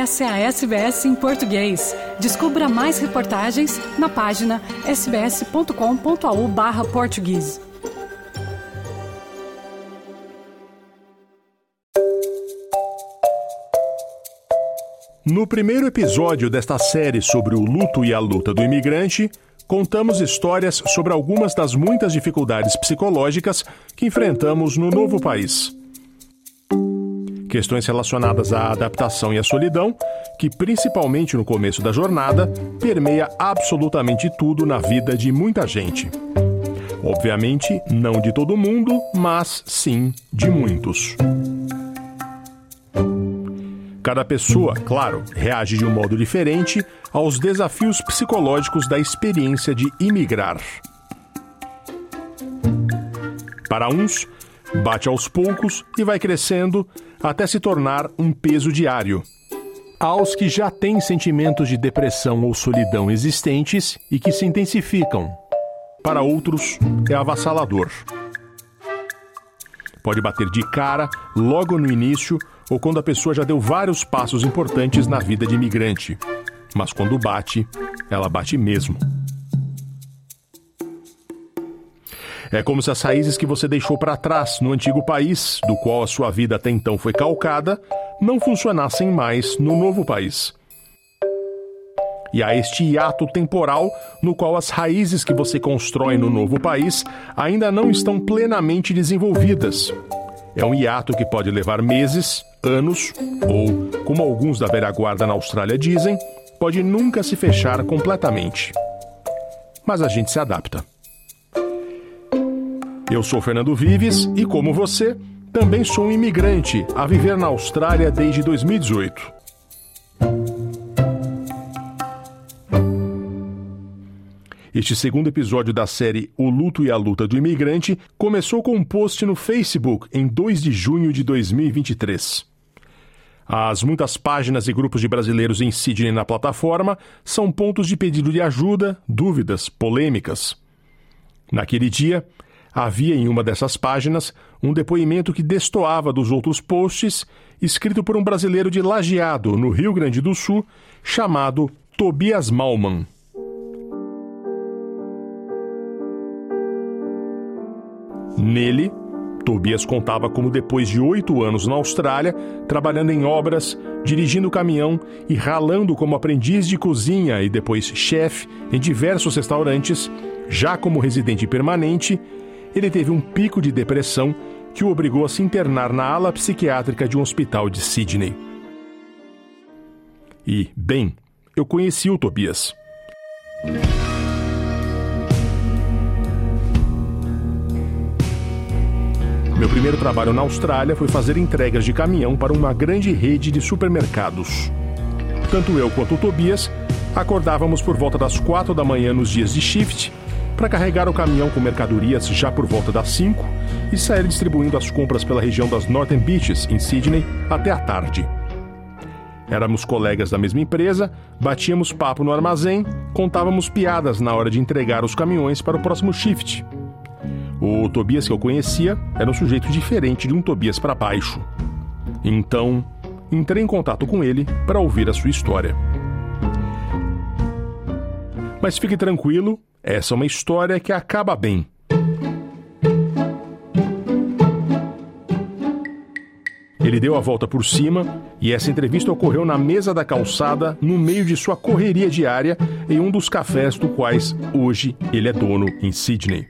Essa é a SBS em português. Descubra mais reportagens na página sbs.com.au/português. No primeiro episódio desta série sobre o luto e a luta do imigrante, contamos histórias sobre algumas das muitas dificuldades psicológicas que enfrentamos no novo país. Questões relacionadas à adaptação e à solidão, que principalmente no começo da jornada, permeia absolutamente tudo na vida de muita gente. Obviamente, não de todo mundo, mas sim de muitos. Cada pessoa, claro, reage de um modo diferente aos desafios psicológicos da experiência de imigrar. Para uns, bate aos poucos e vai crescendo até se tornar um peso diário. Aos que já têm sentimentos de depressão ou solidão existentes e que se intensificam. Para outros, é avassalador. Pode bater de cara logo no início ou quando a pessoa já deu vários passos importantes na vida de imigrante. Mas quando bate, ela bate mesmo. É como se as raízes que você deixou para trás no antigo país, do qual a sua vida até então foi calcada, não funcionassem mais no novo país. E há este hiato temporal no qual as raízes que você constrói no novo país ainda não estão plenamente desenvolvidas. É um hiato que pode levar meses, anos ou, como alguns da velha guarda na Austrália dizem, pode nunca se fechar completamente. Mas a gente se adapta. Eu sou Fernando Vives e, como você, também sou um imigrante a viver na Austrália desde 2018. Este segundo episódio da série O Luto e a Luta do Imigrante começou com um post no Facebook em 2 de junho de 2023. As muitas páginas e grupos de brasileiros em Sydney na plataforma são pontos de pedido de ajuda, dúvidas, polêmicas. Naquele dia, havia em uma dessas páginas um depoimento que destoava dos outros posts, escrito por um brasileiro de Lajeado, no Rio Grande do Sul, chamado Tobias Malman. Nele, Tobias contava como, depois de oito anos na Austrália, trabalhando em obras, dirigindo caminhão e ralando como aprendiz de cozinha e depois chefe em diversos restaurantes, já como residente permanente, ele teve um pico de depressão que o obrigou a se internar na ala psiquiátrica de um hospital de Sydney. E, bem, eu conheci o Tobias. Meu primeiro trabalho na Austrália foi fazer entregas de caminhão para uma grande rede de supermercados. Tanto eu quanto o Tobias acordávamos por volta das quatro da manhã nos dias de shift para carregar o caminhão com mercadorias já por volta das 5 e sair distribuindo as compras pela região das Northern Beaches, em Sydney, até a tarde. Éramos colegas da mesma empresa, batíamos papo no armazém, contávamos piadas na hora de entregar os caminhões para o próximo shift. O Tobias que eu conhecia era um sujeito diferente de um Tobias para baixo. Então, entrei em contato com ele para ouvir a sua história. Mas fique tranquilo, essa é uma história que acaba bem. Ele deu a volta por cima e essa entrevista ocorreu na mesa da calçada, no meio de sua correria diária, em um dos cafés do quais hoje ele é dono em Sydney.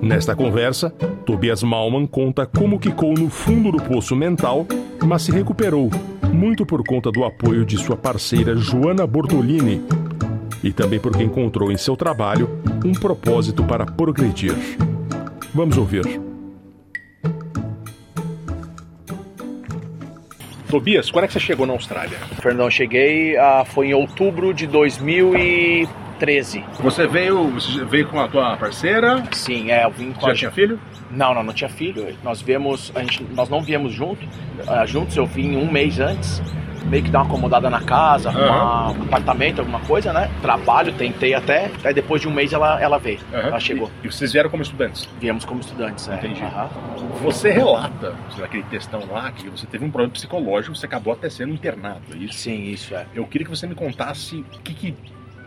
Nesta conversa, Tobias Malman conta como quicou no fundo do poço mental, mas se recuperou, muito por conta do apoio de sua parceira Joana Bortolini e também porque encontrou em seu trabalho um propósito para progredir. Vamos ouvir. Tobias, quando é que você chegou na Austrália? Fernão, cheguei, uh, foi em outubro de 2000 e 13. Você veio, você veio com a tua parceira? Sim, é, eu vim com Você já tinha filho? Não, não, não tinha filho. Nós viemos, a gente, nós não viemos junto, uh, juntos, eu vim um mês antes. Meio que dar uma acomodada na casa, arrumar um apartamento, alguma coisa, né? Trabalho, tentei até. Aí depois de um mês ela, ela veio. Ela chegou. E, e vocês vieram como estudantes? Viemos como estudantes, né? Entendi. Você relata, naquele textão lá, que você teve um problema psicológico, você acabou até sendo internado, é isso? Sim, isso é. Eu queria que você me contasse o que, que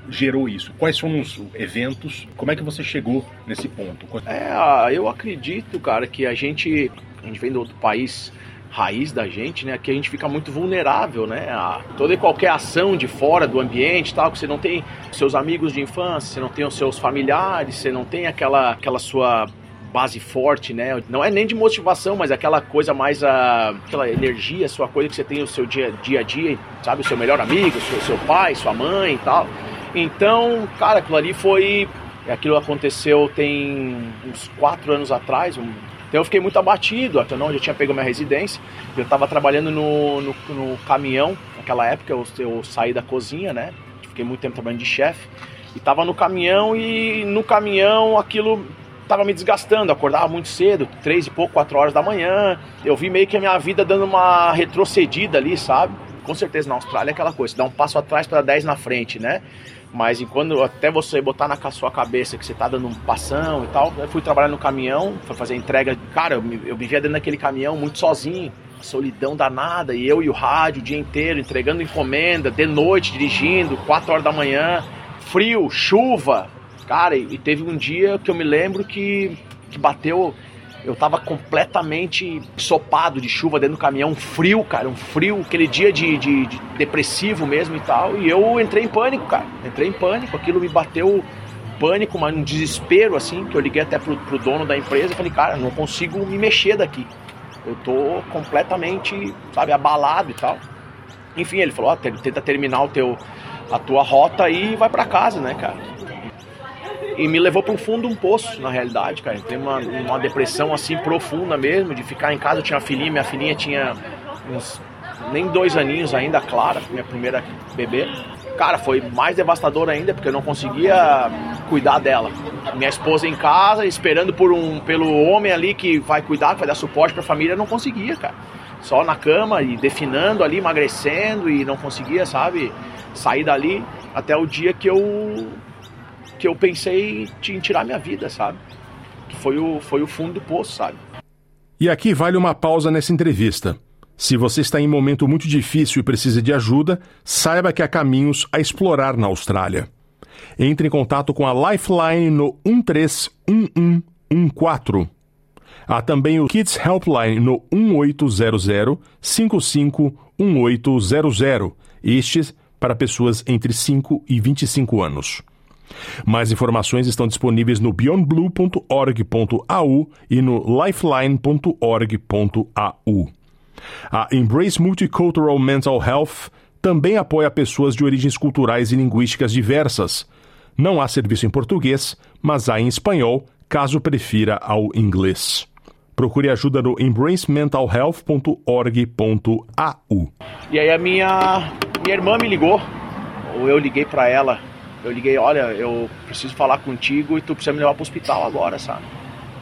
gerou isso? Quais foram os eventos? Como é que você chegou nesse ponto? É, eu acredito, cara, que a gente, a gente vem do outro país raiz da gente, né? Que a gente fica muito vulnerável, né? A toda e qualquer ação de fora do ambiente, tal, que você não tem seus amigos de infância, você não tem os seus familiares, você não tem aquela, aquela sua base forte, né? Não é nem de motivação, mas aquela coisa mais a aquela energia, sua coisa que você tem no seu dia, dia a dia, sabe, o seu melhor amigo, seu, seu pai, sua mãe e tal. Então, cara, aquilo ali foi. Aquilo aconteceu tem uns quatro anos atrás. Um, então eu fiquei muito abatido, até não, eu tinha pego minha residência. Eu estava trabalhando no, no, no, caminhão, naquela época eu, eu saí da cozinha, né? Fiquei muito tempo trabalhando de chefe. E estava no caminhão e no caminhão aquilo estava me desgastando. Acordava muito cedo, três e pouco, quatro horas da manhã. Eu vi meio que a minha vida dando uma retrocedida ali, sabe? Com certeza na Austrália é aquela coisa, dá um passo atrás para dez na frente, né? Mas enquanto até você botar na sua cabeça que você tá dando um passão e tal, eu fui trabalhar no caminhão, fui fazer entrega. Cara, eu, eu vivia dentro daquele caminhão muito sozinho, solidão danada, e eu e o rádio o dia inteiro, entregando encomenda, de noite dirigindo, 4 horas da manhã, frio, chuva. Cara, e teve um dia que eu me lembro que, que bateu eu tava completamente sopado de chuva dentro do caminhão, frio, cara, um frio, aquele dia de, de, de, depressivo mesmo e tal. E eu entrei em pânico, cara. Entrei em pânico, aquilo me bateu pânico, mas um desespero, assim, que eu liguei até pro, pro dono da empresa e falei, cara, não consigo me mexer daqui. Eu tô completamente, sabe, abalado e tal. Enfim, ele falou, ó, tenta terminar o teu, a tua rota e vai para casa, né, cara? E me levou para um fundo um poço, na realidade, cara. Tem uma, uma depressão assim profunda mesmo, de ficar em casa. Eu tinha uma filhinha, minha filhinha tinha uns nem dois aninhos ainda, Clara, minha primeira bebê. Cara, foi mais devastador ainda porque eu não conseguia cuidar dela. Minha esposa em casa, esperando por um, pelo homem ali que vai cuidar, que vai dar suporte para a família, eu não conseguia, cara. Só na cama e definando ali, emagrecendo e não conseguia, sabe, sair dali até o dia que eu que eu pensei em tirar minha vida, sabe? Que foi o, foi o fundo do poço, sabe? E aqui vale uma pausa nessa entrevista. Se você está em um momento muito difícil e precisa de ajuda, saiba que há caminhos a explorar na Austrália. Entre em contato com a Lifeline no 131114. Há também o Kids Helpline no 1800 551800, estes para pessoas entre 5 e 25 anos. Mais informações estão disponíveis no beyondblue.org.au e no lifeline.org.au. A Embrace Multicultural Mental Health também apoia pessoas de origens culturais e linguísticas diversas. Não há serviço em português, mas há em espanhol, caso prefira ao inglês. Procure ajuda no embracementalhealth.org.au. E aí a minha minha irmã me ligou, ou eu liguei para ela eu liguei, olha, eu preciso falar contigo e tu precisa me levar pro hospital agora, sabe?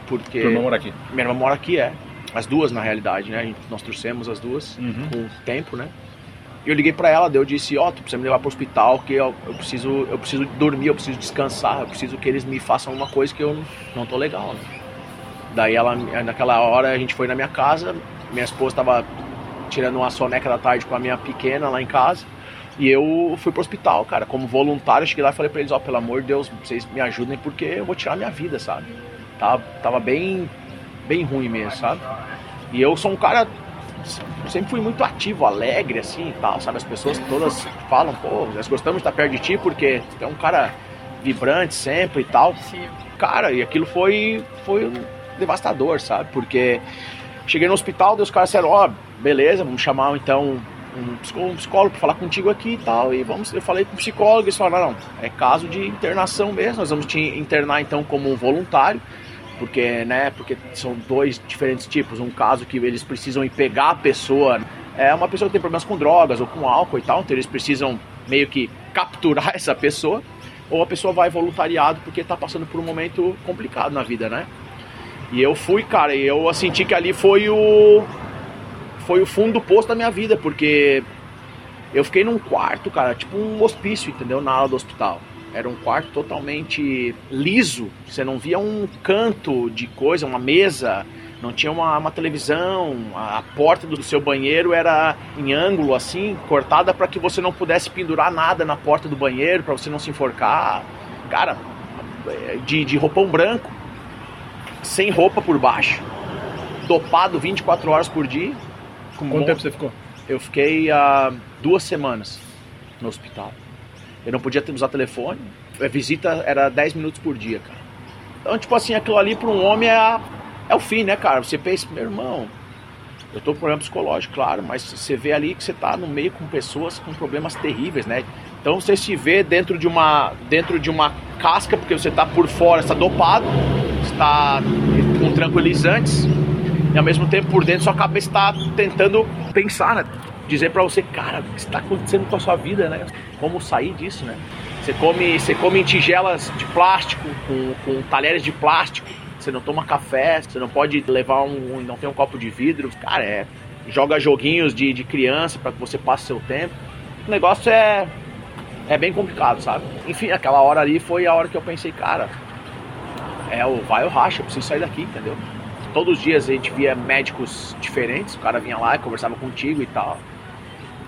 Porque. Tua irmã mora aqui? Minha irmã mora aqui, é. As duas, na realidade, né? Nós trouxemos as duas uhum. com o tempo, né? E eu liguei para ela, eu disse, ó, oh, tu precisa me levar pro hospital, que eu, eu, preciso, eu preciso dormir, eu preciso descansar, eu preciso que eles me façam uma coisa que eu não, não tô legal, né? Daí ela, naquela hora a gente foi na minha casa, minha esposa tava tirando uma soneca da tarde com a minha pequena lá em casa. E eu fui pro hospital, cara, como voluntário, cheguei lá e falei pra eles, ó, oh, pelo amor de Deus, vocês me ajudem porque eu vou tirar minha vida, sabe? Tava, tava bem, bem ruim mesmo, sabe? E eu sou um cara, sempre fui muito ativo, alegre, assim e tal, sabe? As pessoas todas falam, pô, nós gostamos de estar perto de ti porque é um cara vibrante sempre e tal. Cara, e aquilo foi, foi devastador, sabe? Porque cheguei no hospital, e os caras disseram, ó, oh, beleza, vamos chamar então um psicólogo para falar contigo aqui e tal. E vamos, eu falei com o psicólogo eles falaram, não, é caso de internação mesmo, nós vamos te internar então como voluntário, porque, né, porque são dois diferentes tipos. Um caso que eles precisam ir pegar a pessoa, é uma pessoa que tem problemas com drogas ou com álcool e tal, então eles precisam meio que capturar essa pessoa, ou a pessoa vai voluntariado porque está passando por um momento complicado na vida, né? E eu fui, cara, e eu senti que ali foi o foi o fundo do poço da minha vida, porque Eu fiquei num quarto, cara, tipo um hospício, entendeu? Na ala do hospital. Era um quarto totalmente liso. Você não via um canto de coisa, uma mesa, não tinha uma, uma televisão. A porta do seu banheiro era em ângulo, assim, cortada para que você não pudesse pendurar nada na porta do banheiro, para você não se enforcar. Cara, de, de roupão branco, sem roupa por baixo, dopado 24 horas por dia. Quanto bom... tempo você ficou? Eu fiquei há uh, duas semanas no hospital. Eu não podia usar telefone. A visita era 10 minutos por dia, cara. Então, tipo assim, aquilo ali para um homem é, a, é o fim, né, cara? Você pensa, meu irmão, eu tô com problema psicológico, claro, mas você vê ali que você tá no meio com pessoas com problemas terríveis, né? Então você se vê dentro de uma, dentro de uma casca, porque você tá por fora, está dopado, está com tranquilizantes, e ao mesmo tempo por dentro sua cabeça está tentando pensar, né? dizer para você, cara, o que está acontecendo com a sua vida, né? Como sair disso, né? Você come, você come em tigelas de plástico, com, com talheres de plástico, você não toma café, você não pode levar um, não tem um copo de vidro, cara, é, joga joguinhos de, de criança para que você passe seu tempo. O negócio é é bem complicado, sabe? Enfim, aquela hora ali foi a hora que eu pensei, cara, é o vai ou racha, eu preciso sair daqui, entendeu? Todos os dias a gente via médicos diferentes, o cara vinha lá e conversava contigo e tal.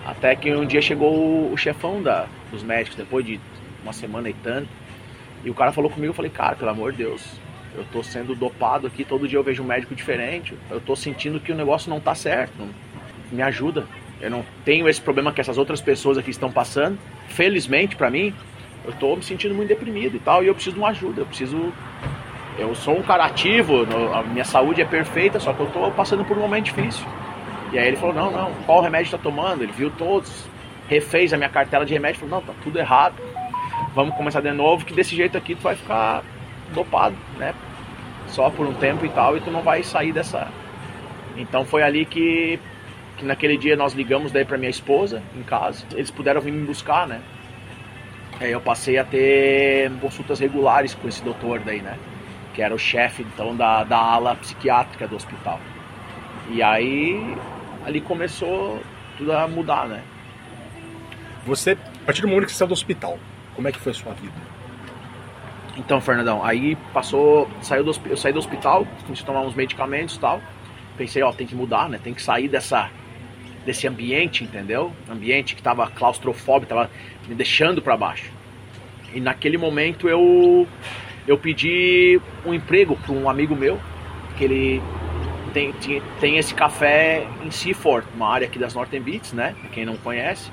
Até que um dia chegou o chefão da, dos médicos, depois de uma semana e tanto. E o cara falou comigo, eu falei, cara, pelo amor de Deus, eu tô sendo dopado aqui, todo dia eu vejo um médico diferente. Eu tô sentindo que o negócio não tá certo. Me ajuda. Eu não tenho esse problema que essas outras pessoas aqui estão passando. Felizmente para mim, eu tô me sentindo muito deprimido e tal, e eu preciso de uma ajuda. Eu preciso eu sou um cara ativo, a minha saúde é perfeita, só que eu tô passando por um momento difícil. E aí ele falou, não, não, qual remédio está tomando? Ele viu todos, refez a minha cartela de remédio, falou, não, tá tudo errado. Vamos começar de novo, que desse jeito aqui tu vai ficar dopado, né? Só por um tempo e tal, e tu não vai sair dessa. Então foi ali que, que naquele dia nós ligamos daí para minha esposa em casa. Eles puderam vir me buscar, né? Aí eu passei a ter consultas regulares com esse doutor daí, né? Que era o chefe então da, da ala psiquiátrica do hospital. E aí ali começou tudo a mudar, né? Você, a partir do momento que você saiu do hospital, como é que foi a sua vida? Então, Fernandão, aí passou, saiu do, eu saí do hospital, comecei a tomar uns medicamentos e tal. Pensei, ó, tem que mudar, né? Tem que sair dessa desse ambiente, entendeu? Ambiente que tava claustrofóbico, tava me deixando para baixo. E naquele momento eu eu pedi um emprego para um amigo meu, que ele tem, tem, tem esse café em Seaford, uma área aqui das Northern Beats, né? Quem não conhece.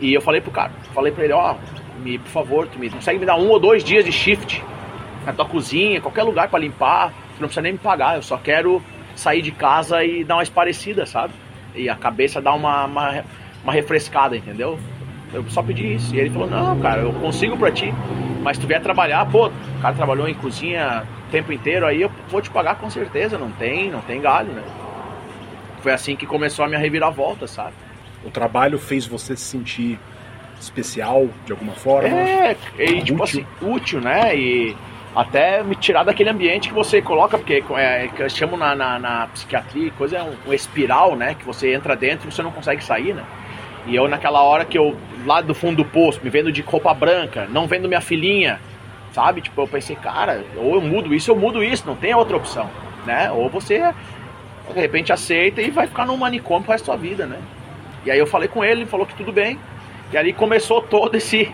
E eu falei pro cara, falei pra ele, ó, oh, me, por favor, tu me consegue me dar um ou dois dias de shift na tua cozinha, qualquer lugar para limpar, tu não precisa nem me pagar, eu só quero sair de casa e dar uma esparecida, sabe? E a cabeça dar uma, uma, uma refrescada, entendeu? Eu só pedi isso. E ele falou, não, cara, eu consigo pra ti. Mas se tu vier trabalhar, pô, o cara trabalhou em cozinha o tempo inteiro, aí eu vou te pagar com certeza, não tem, não tem galho, né? Foi assim que começou a minha reviravolta, sabe? O trabalho fez você se sentir especial de alguma forma? É, e tipo útil. assim, útil, né? E até me tirar daquele ambiente que você coloca, porque é, que eles chamam na, na, na psiquiatria, coisa é um, um, espiral, né? Que você entra dentro e você não consegue sair, né? E eu naquela hora que eu, lá do fundo do poço, me vendo de roupa branca, não vendo minha filhinha, sabe? Tipo, eu pensei, cara, ou eu mudo isso, eu mudo isso, não tem outra opção, né? Ou você, de repente, aceita e vai ficar num manicômio pro resto da sua vida, né? E aí eu falei com ele, ele falou que tudo bem. E ali começou todo esse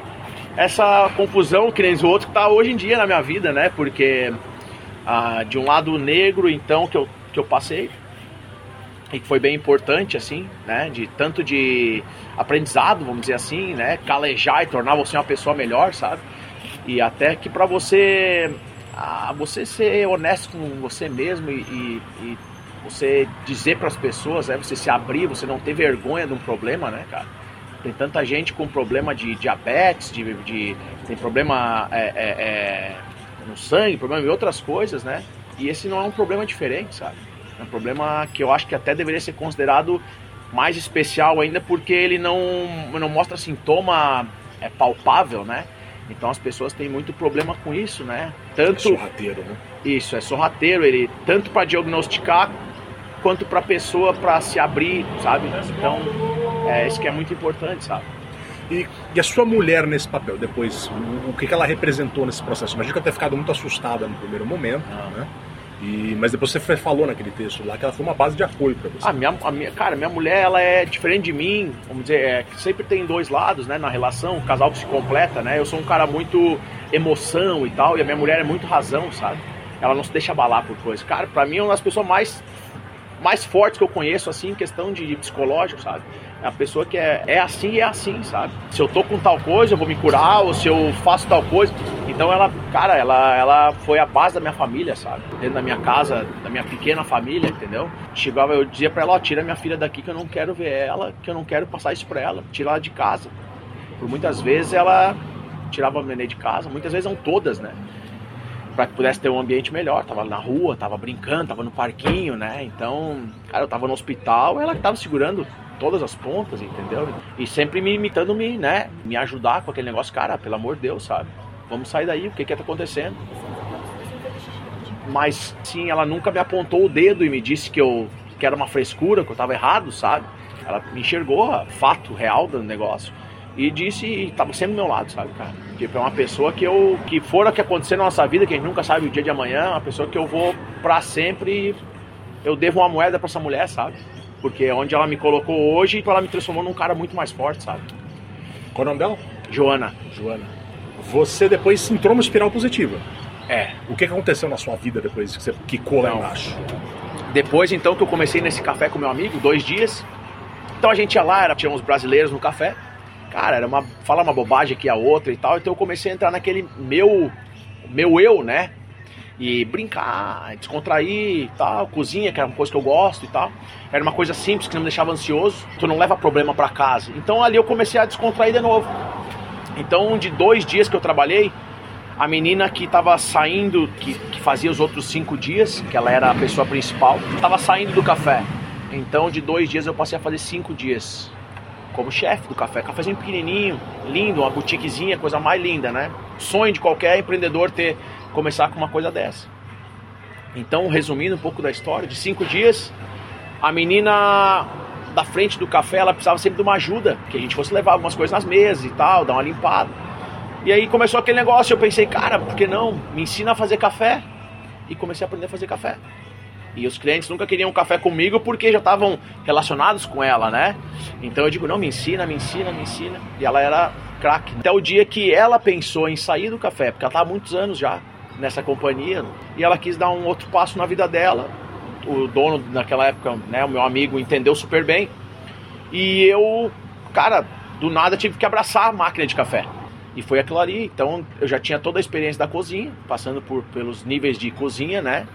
essa confusão que nem os outros que tá hoje em dia na minha vida, né? Porque ah, de um lado negro, então, que eu, que eu passei, e que foi bem importante, assim, né? De tanto de aprendizado, vamos dizer assim, né? Calejar e tornar você uma pessoa melhor, sabe? E até que para você, ah, você ser honesto com você mesmo e, e, e você dizer para as pessoas, né? Você se abrir, você não ter vergonha de um problema, né, cara? Tem tanta gente com problema de diabetes, de, de tem problema é, é, é, no sangue, problema em outras coisas, né? E esse não é um problema diferente, sabe? É um problema que eu acho que até deveria ser considerado mais especial ainda porque ele não, não mostra sintoma é palpável, né? Então as pessoas têm muito problema com isso, né? Tanto é sorrateiro, né? Isso, é sorrateiro, ele tanto para diagnosticar quanto para a pessoa para se abrir, sabe? Então É isso que é muito importante, sabe? E, e, a sua mulher nesse papel, depois, o, o que, que ela representou nesse processo? Imagina que ela ter ficado muito assustada no primeiro momento, ah. né? E, mas depois você falou naquele texto lá que ela foi uma base de apoio para você. A minha, a minha, cara, minha mulher ela é diferente de mim, vamos dizer, é, sempre tem dois lados, né, na relação, o casal que se completa, né? Eu sou um cara muito emoção e tal, e a minha mulher é muito razão, sabe? Ela não se deixa abalar por coisas. Cara, para mim é uma das pessoas mais mais fortes que eu conheço assim em questão de, psicológico, sabe? É a pessoa que é, é assim é assim, sabe? Se eu tô com tal coisa, eu vou me curar, ou se eu faço tal coisa. Então ela, cara, ela, ela foi a base da minha família, sabe? Dentro da minha casa, da minha pequena família, entendeu? Chegava, eu dizia pra ela, ó, tira minha filha daqui que eu não quero ver ela, que eu não quero passar isso pra ela, tira ela de casa. Por muitas vezes ela tirava a neném de casa, muitas vezes não todas, né? Para que pudesse ter um ambiente melhor. Tava na rua, tava brincando, tava no parquinho, né? Então, cara, eu tava no hospital, ela tava segurando todas as pontas, entendeu? E sempre me imitando me, né, me ajudar com aquele negócio, cara, pelo amor de Deus, sabe? Vamos sair daí, o que que tá acontecendo? Mas sim, ela nunca me apontou o dedo e me disse que eu que era uma frescura, que eu tava errado, sabe? Ela me enxergou, fato real do negócio e disse e tava sempre do meu lado, sabe, cara? Tipo, é uma pessoa que eu que for o que acontecer na nossa vida, que a gente nunca sabe o dia de amanhã, é uma pessoa que eu vou para sempre eu devo uma moeda para essa mulher, sabe? Porque é onde ela me colocou hoje, ela me transformou num cara muito mais forte, sabe? Qual o nome dela? Joana. Joana. Você depois entrou numa espiral positiva. É. O que aconteceu na sua vida depois que você quicou lá embaixo? Depois, então, que eu comecei nesse café com meu amigo, dois dias. Então a gente ia lá, era, tinha uns brasileiros no café cara, era uma fala uma bobagem aqui a outra e tal, então eu comecei a entrar naquele meu meu eu, né? E brincar, descontrair e tal, cozinha, que era uma coisa que eu gosto e tal. Era uma coisa simples que não me deixava ansioso, tu não leva problema para casa. Então ali eu comecei a descontrair de novo. Então, de dois dias que eu trabalhei, a menina que estava saindo, que, que fazia os outros cinco dias, que ela era a pessoa principal, estava saindo do café. Então, de dois dias eu passei a fazer cinco dias como chefe do café. Cafézinho pequenininho, lindo, uma boutiquezinha, coisa mais linda, né? Sonho de qualquer empreendedor ter começar com uma coisa dessa. Então, resumindo um pouco da história, de cinco dias, a menina da frente do café, ela precisava sempre de uma ajuda, que a gente fosse levar algumas coisas nas mesas e tal, dar uma limpada. E aí começou aquele negócio, eu pensei, cara, por que não? Me ensina a fazer café. E comecei a aprender a fazer café. E os clientes nunca queriam café comigo porque já estavam relacionados com ela, né? Então eu digo, não, me ensina, me ensina, me ensina. E ela era craque. Até o dia que ela pensou em sair do café, porque ela estava há muitos anos já nessa companhia, e ela quis dar um outro passo na vida dela. O dono naquela época, né, o meu amigo, entendeu super bem. E eu, cara, do nada tive que abraçar a máquina de café. E foi aquilo ali. Então eu já tinha toda a experiência da cozinha, passando por, pelos níveis de cozinha, né?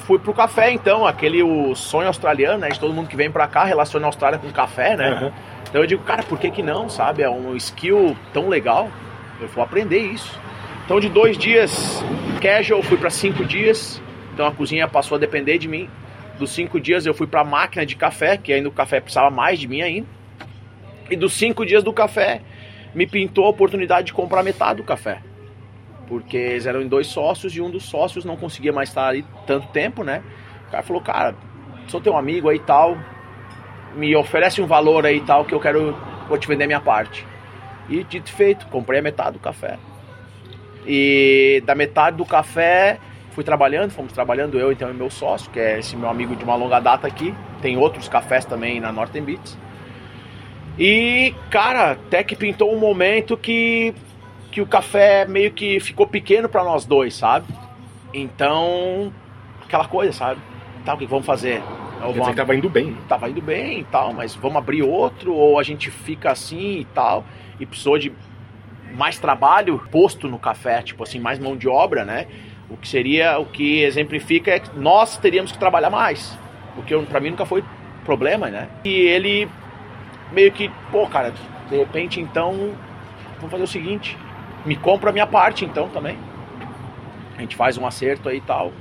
Fui pro café, então, aquele o sonho australiano, né? De todo mundo que vem pra cá relaciona a Austrália com café, né? Uhum. Então eu digo, cara, por que que não, sabe? É um skill tão legal. Eu vou aprender isso. Então de dois dias casual, fui para cinco dias. Então a cozinha passou a depender de mim. Dos cinco dias eu fui para a máquina de café, que ainda o café precisava mais de mim ainda. E dos cinco dias do café, me pintou a oportunidade de comprar metade do café porque eles eram em dois sócios e um dos sócios não conseguia mais estar ali tanto tempo, né? O cara falou, cara, sou teu amigo aí e tal, me oferece um valor aí e tal que eu quero, vou te vender minha parte. E dito feito, comprei a metade do café. E da metade do café fui trabalhando, fomos trabalhando eu então e meu sócio, que é esse meu amigo de uma longa data aqui. Tem outros cafés também na Northern Beats. E, cara, até que pintou um momento que que o café meio que ficou pequeno para nós dois, sabe? Então, aquela coisa, sabe? Tá, o que vamos fazer? Ou vamos... Dizer, tava indo bem. Tava indo bem e tal, mas vamos abrir outro ou a gente fica assim e tal e precisou de mais trabalho posto no café, tipo assim, mais mão de obra, né? O que seria, o que exemplifica é que nós teríamos que trabalhar mais, porque para mim nunca foi problema, né? E ele meio que, pô, cara, de repente então vamos fazer o seguinte, me compra a minha parte então também. A gente faz um acerto aí e tal.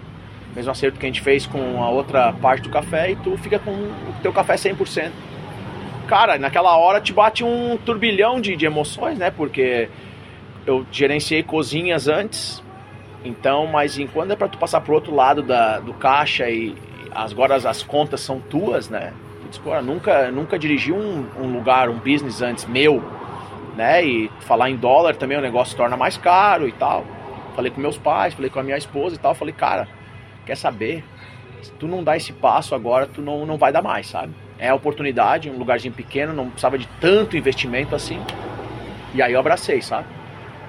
Mesmo acerto que a gente fez com a outra parte do café e tu fica com o teu café 100%. Cara, naquela hora te bate um turbilhão de, de emoções, né? Porque eu gerenciei cozinhas antes, então, mas enquanto é para tu passar pro outro lado da, do caixa e agora as, as contas são tuas, né? Tu Discorra, nunca, nunca dirigi um, um lugar, um business antes meu, né? E falar em dólar também o negócio torna mais caro e tal. Falei com meus pais, falei com a minha esposa e tal. Falei, cara, quer saber? Se tu não dá esse passo agora, tu não, não vai dar mais, sabe? É a oportunidade, um lugarzinho pequeno, não precisava de tanto investimento assim. E aí eu abracei, sabe?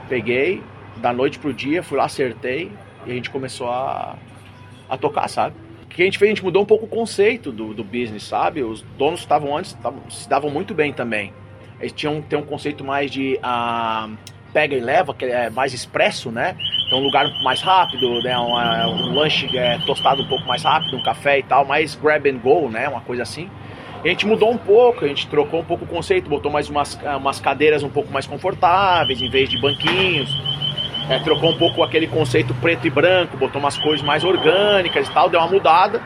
Peguei, da noite pro dia, fui lá, acertei e a gente começou a, a tocar, sabe? O que a gente fez? A gente mudou um pouco o conceito do, do business, sabe? Os donos estavam antes, tavam, se davam muito bem também. Eles tinham tem um conceito mais de uh, pega e leva, que é mais expresso, né? Então um lugar mais rápido, né? Um, um lanche é, tostado um pouco mais rápido, um café e tal, mais grab and go, né? Uma coisa assim. A gente mudou um pouco, a gente trocou um pouco o conceito, botou mais umas, umas cadeiras um pouco mais confortáveis em vez de banquinhos. É, trocou um pouco aquele conceito preto e branco, botou umas cores mais orgânicas e tal, deu uma mudada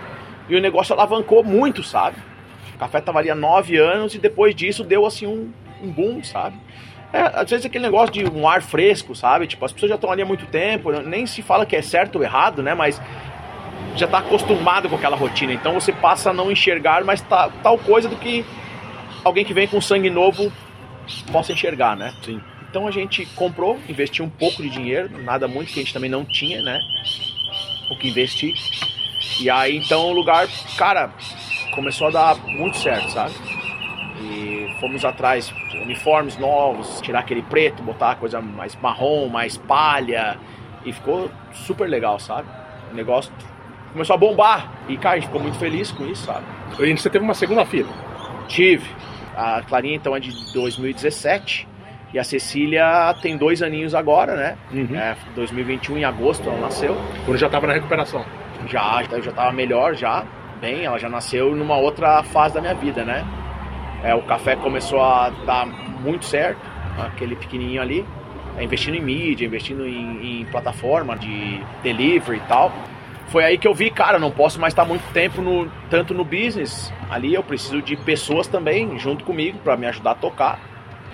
e o negócio alavancou muito, sabe? O café tava ali há nove anos e depois disso deu assim um, um boom, sabe? É, às vezes aquele negócio de um ar fresco, sabe? Tipo, as pessoas já estão ali há muito tempo, nem se fala que é certo ou errado, né? Mas já está acostumado com aquela rotina. Então você passa a não enxergar mais tá, tal coisa do que alguém que vem com sangue novo possa enxergar, né? Sim. Então a gente comprou, investiu um pouco de dinheiro, nada muito que a gente também não tinha, né? O que investir. E aí então o lugar, cara, começou a dar muito certo, sabe? E fomos atrás uniformes novos, tirar aquele preto, botar coisa mais marrom, mais palha. E ficou super legal, sabe? O negócio começou a bombar. E, cara, a gente ficou muito feliz com isso, sabe? E você teve uma segunda filha? Tive. A Clarinha, então, é de 2017. E a Cecília tem dois aninhos agora, né? Uhum. É, 2021, em agosto, ela nasceu. Quando já estava na recuperação? Já, já estava melhor, já. Bem, ela já nasceu numa outra fase da minha vida, né? É, o café começou a dar muito certo, aquele pequenininho ali. É, investindo em mídia, investindo em, em plataforma de delivery e tal foi aí que eu vi, cara, não posso mais estar muito tempo no, tanto no business. Ali eu preciso de pessoas também junto comigo para me ajudar a tocar.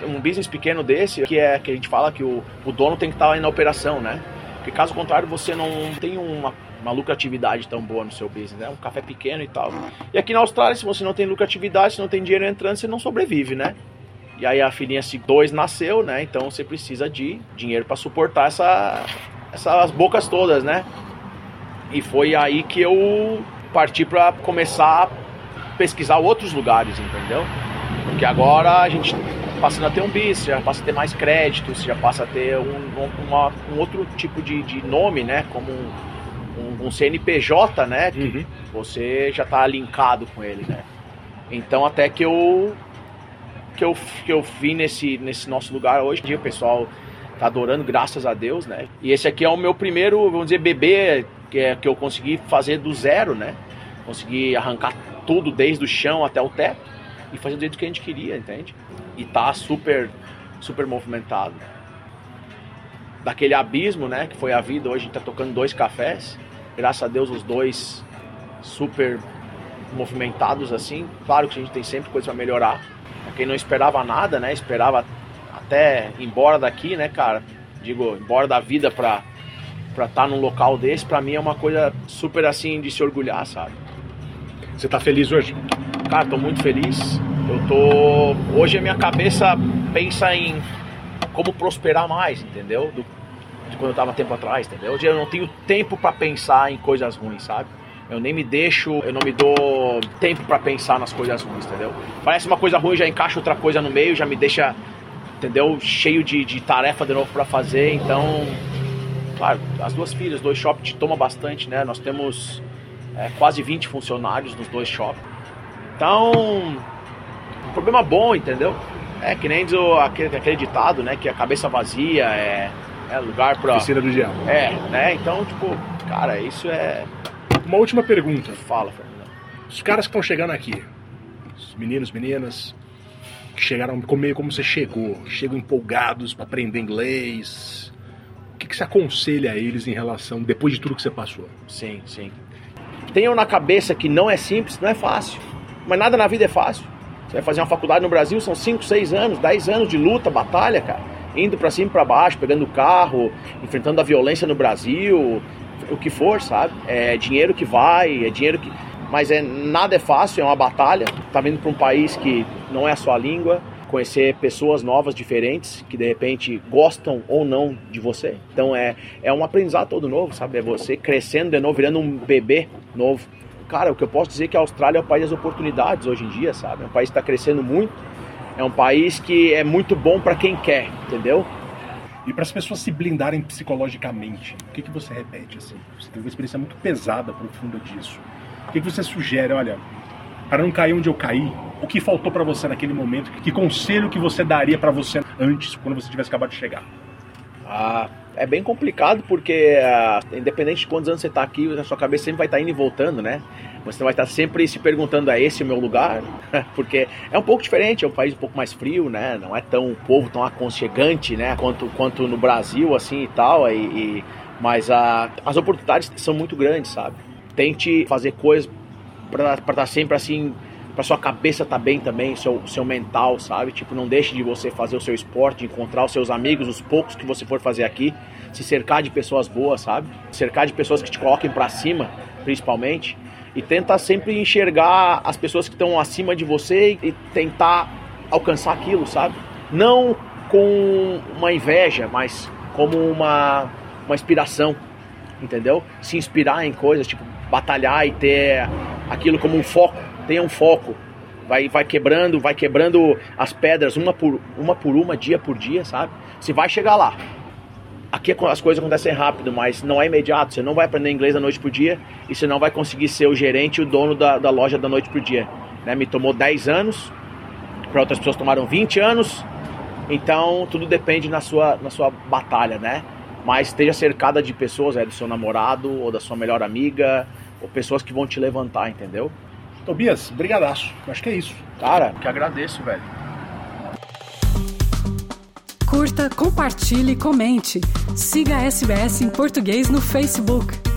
Um business pequeno desse, que é que a gente fala que o, o dono tem que estar na operação, né? Porque caso contrário, você não tem uma, uma lucratividade tão boa no seu business, né? Um café pequeno e tal. E aqui na Austrália, se você não tem lucratividade, se não tem dinheiro entrando, você não sobrevive, né? E aí a filhinha C2 nasceu, né? Então você precisa de dinheiro para suportar essa, essas bocas todas, né? E foi aí que eu parti para começar a pesquisar outros lugares, entendeu? Porque agora a gente passando a ter um bis, já passa a ter mais créditos, já passa a ter um, uma, um outro tipo de, de, nome, né? Como um, um CNPJ, né? Que uhum. você já está linkado com ele, né? Então até que eu que eu, que eu vim nesse, nesse nosso lugar hoje, o pessoal tá adorando, graças a Deus, né? E esse aqui é o meu primeiro, vamos dizer, bebê que, é, que eu consegui fazer do zero, né? Consegui arrancar tudo desde o chão até o teto e fazer do jeito que a gente queria, entende? E tá super, super movimentado. Daquele abismo, né? Que foi a vida, hoje a gente tá tocando dois cafés. Graças a Deus os dois super movimentados assim. Claro que a gente tem sempre coisa para melhorar. Pra quem não esperava nada, né? Esperava até ir embora daqui, né, cara? Digo, embora da vida pra para estar tá num local desse, para mim é uma coisa super assim de se orgulhar, sabe? Você tá feliz hoje? Cara, tô muito feliz. Eu tô. Hoje a minha cabeça pensa em como prosperar mais, entendeu? Do... De quando eu tava tempo atrás, entendeu? Hoje eu não tenho tempo para pensar em coisas ruins, sabe? Eu nem me deixo, eu não me dou tempo para pensar nas coisas ruins, entendeu? Parece uma coisa ruim, já encaixa outra coisa no meio, já me deixa, entendeu? Cheio de, de tarefa de novo para fazer, então Claro, as duas filhas, dois shoppings toma bastante, né? Nós temos é, quase 20 funcionários nos dois shoppings. Então, um problema bom, entendeu? É que nem do, aquele, aquele ditado, né? Que a cabeça vazia é, é lugar pra. Piscina do diabo. É, né? Então, tipo, cara, isso é. Uma última pergunta. Fala, Fernando. Os caras que estão chegando aqui, os meninos, meninas, que chegaram meio como você chegou, chegam empolgados para aprender inglês, o que, que você aconselha a eles em relação, depois de tudo que você passou? Sim, sim. Tenham na cabeça que não é simples, não é fácil. Mas nada na vida é fácil. Você vai fazer uma faculdade no Brasil, são 5, 6 anos, 10 anos de luta, batalha, cara. Indo para cima e pra baixo, pegando carro, enfrentando a violência no Brasil, o que for, sabe? É dinheiro que vai, é dinheiro que. mas é nada é fácil, é uma batalha. Tá vindo para um país que não é a sua língua, conhecer pessoas novas, diferentes, que de repente gostam ou não de você. Então é, é um aprendizado todo novo, sabe? É você crescendo de novo, virando um bebê novo. Cara, o que eu posso dizer é que a Austrália é o país das oportunidades hoje em dia, sabe? É um país que está crescendo muito, é um país que é muito bom para quem quer, entendeu? E para as pessoas se blindarem psicologicamente, o que, que você repete? Assim? Você teve uma experiência muito pesada, profunda disso. O que, que você sugere? Olha, para não cair onde eu caí, o que faltou para você naquele momento? Que conselho que você daria para você antes, quando você tivesse acabado de chegar? Ah, é bem complicado porque, ah, independente de quantos anos você está aqui, a sua cabeça sempre vai estar tá indo e voltando, né? Você vai estar tá sempre se perguntando: é esse o meu lugar? porque é um pouco diferente, é um país um pouco mais frio, né? Não é tão povo tão aconchegante, né? Quanto, quanto no Brasil, assim e tal. E, e mas ah, as oportunidades são muito grandes, sabe? Tente fazer coisas para estar tá sempre assim para sua cabeça tá bem também, seu, seu mental, sabe? Tipo, não deixe de você fazer o seu esporte, encontrar os seus amigos, os poucos que você for fazer aqui, se cercar de pessoas boas, sabe? Cercar de pessoas que te coloquem para cima, principalmente, e tenta sempre enxergar as pessoas que estão acima de você e tentar alcançar aquilo, sabe? Não com uma inveja, mas como uma, uma inspiração, entendeu? Se inspirar em coisas, tipo, batalhar e ter aquilo como um foco tenha um foco. Vai, vai quebrando, vai quebrando as pedras uma por uma, por uma dia por dia, sabe? Você vai chegar lá. Aqui é as coisas acontecem rápido, mas não é imediato. Você não vai aprender inglês da noite pro dia e você não vai conseguir ser o gerente o dono da, da loja da noite pro dia. Né? Me tomou 10 anos, para outras pessoas tomaram 20 anos. Então tudo depende na sua, na sua batalha, né? Mas esteja cercada de pessoas, é do seu namorado ou da sua melhor amiga, ou pessoas que vão te levantar, entendeu? Tobias, brigadaço. Acho que é isso. Cara, que agradeço, velho. Curta, compartilhe, comente. Siga a SBS em português no Facebook.